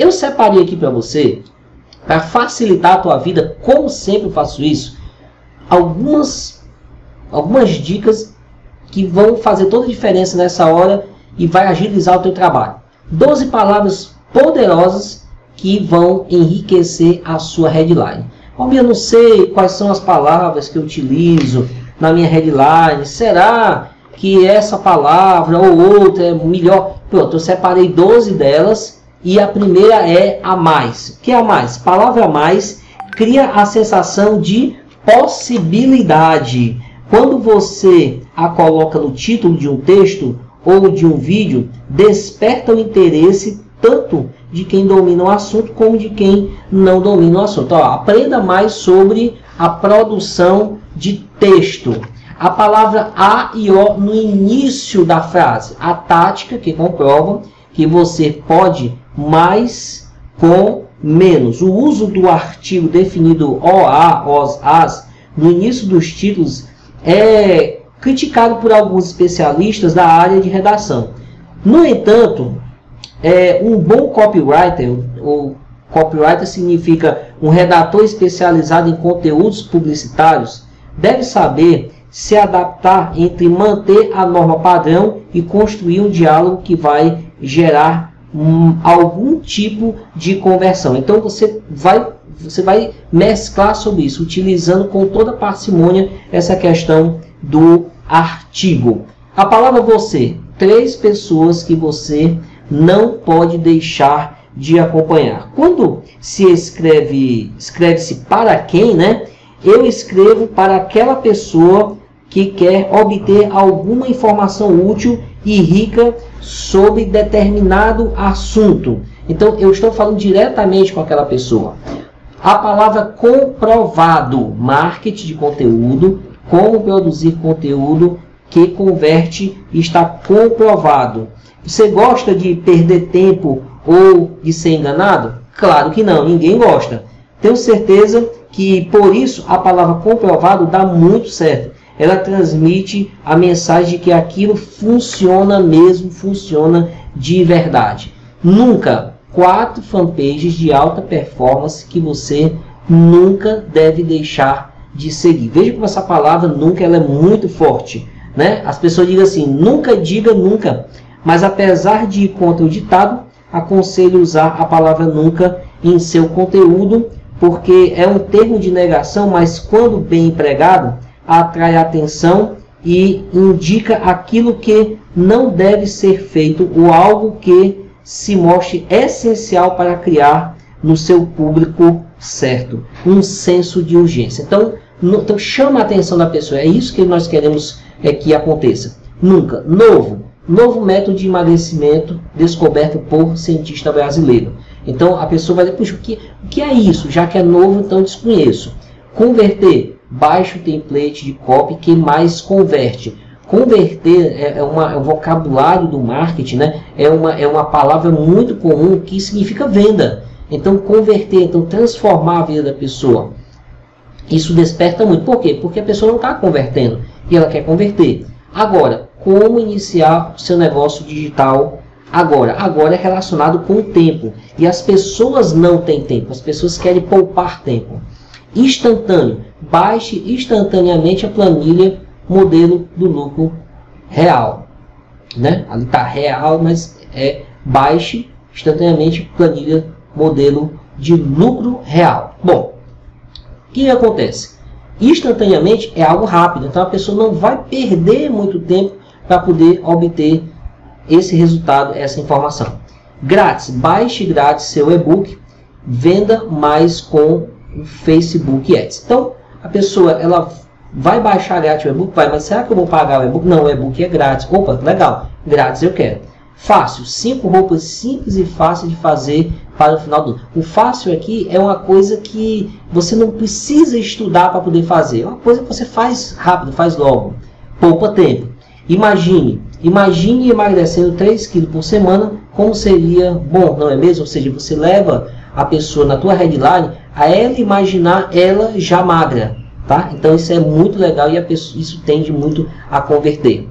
eu separei aqui para você, para facilitar a tua vida, como sempre faço isso, algumas, algumas dicas que vão fazer toda a diferença nessa hora e vai agilizar o teu trabalho. 12 palavras poderosas que vão enriquecer a sua headline. Como eu não sei quais são as palavras que eu utilizo na minha headline, será que essa palavra ou outra é melhor? Pronto, eu separei 12 delas e a primeira é a mais. O que é a mais? Palavra mais cria a sensação de possibilidade. Quando você a coloca no título de um texto ou de um vídeo, desperta o interesse tanto de quem domina o assunto como de quem não domina o assunto. Ó, aprenda mais sobre a produção de texto. A palavra a e o no início da frase. A tática que comprova que você pode mais com menos. O uso do artigo definido o, a, os, as no início dos títulos é criticado por alguns especialistas da área de redação. No entanto, é, um bom copywriter, o copywriter significa um redator especializado em conteúdos publicitários, deve saber se adaptar entre manter a norma padrão e construir um diálogo que vai gerar um, algum tipo de conversão. Então você vai você vai mesclar sobre isso, utilizando com toda parcimônia essa questão do artigo. A palavra você, três pessoas que você não pode deixar de acompanhar. Quando se escreve, escreve-se para quem, né? Eu escrevo para aquela pessoa que quer obter alguma informação útil e rica sobre determinado assunto. Então eu estou falando diretamente com aquela pessoa. A palavra comprovado, marketing de conteúdo, como produzir conteúdo que converte está comprovado. Você gosta de perder tempo ou de ser enganado? Claro que não, ninguém gosta. Tenho certeza que por isso a palavra comprovado dá muito certo. Ela transmite a mensagem de que aquilo funciona mesmo, funciona de verdade. Nunca quatro fanpages de alta performance que você nunca deve deixar de seguir. Veja como essa palavra nunca ela é muito forte. Né? As pessoas dizem assim, nunca diga nunca. Mas apesar de ir contra o ditado, aconselho usar a palavra nunca em seu conteúdo, porque é um termo de negação, mas quando bem empregado, atrai atenção e indica aquilo que não deve ser feito ou algo que se mostre essencial para criar no seu público certo um senso de urgência. Então, no, então chama a atenção da pessoa. É isso que nós queremos é, que aconteça. Nunca. Novo. Novo método de emagrecimento descoberto por cientista brasileiro. Então a pessoa vai dizer, puxa, o que, o que é isso? Já que é novo, então desconheço. Converter. Baixe o template de copy que mais converte. Converter é, é, uma, é um vocabulário do marketing, né? é, uma, é uma palavra muito comum que significa venda. Então, converter, então transformar a vida da pessoa. Isso desperta muito. Por quê? Porque a pessoa não está convertendo e ela quer converter. Agora, como iniciar o seu negócio digital agora? Agora é relacionado com o tempo. E as pessoas não têm tempo, as pessoas querem poupar tempo. Instantâneo. Baixe instantaneamente a planilha modelo do lucro real. Né? Ali está real, mas é baixe instantaneamente planilha modelo de lucro real. Bom, o que acontece? Instantaneamente é algo rápido, então a pessoa não vai perder muito tempo para poder obter esse resultado, essa informação. Grátis, baixe grátis seu e-book, venda mais com o Facebook Ads. Então, a pessoa ela vai baixar grátis o e-book, vai, mas será que eu vou pagar o e-book? Não, o e-book é grátis. Opa, legal, grátis eu quero. Fácil, cinco roupas simples e fáceis de fazer para o final do ano. O fácil aqui é uma coisa que você não precisa estudar para poder fazer. É uma coisa que você faz rápido, faz logo. Poupa tempo. Imagine, imagine emagrecendo 3 quilos por semana, como seria bom, não é mesmo? Ou seja, você leva a pessoa na tua headline a ela imaginar ela já magra, tá? Então isso é muito legal e a pessoa, isso tende muito a converter.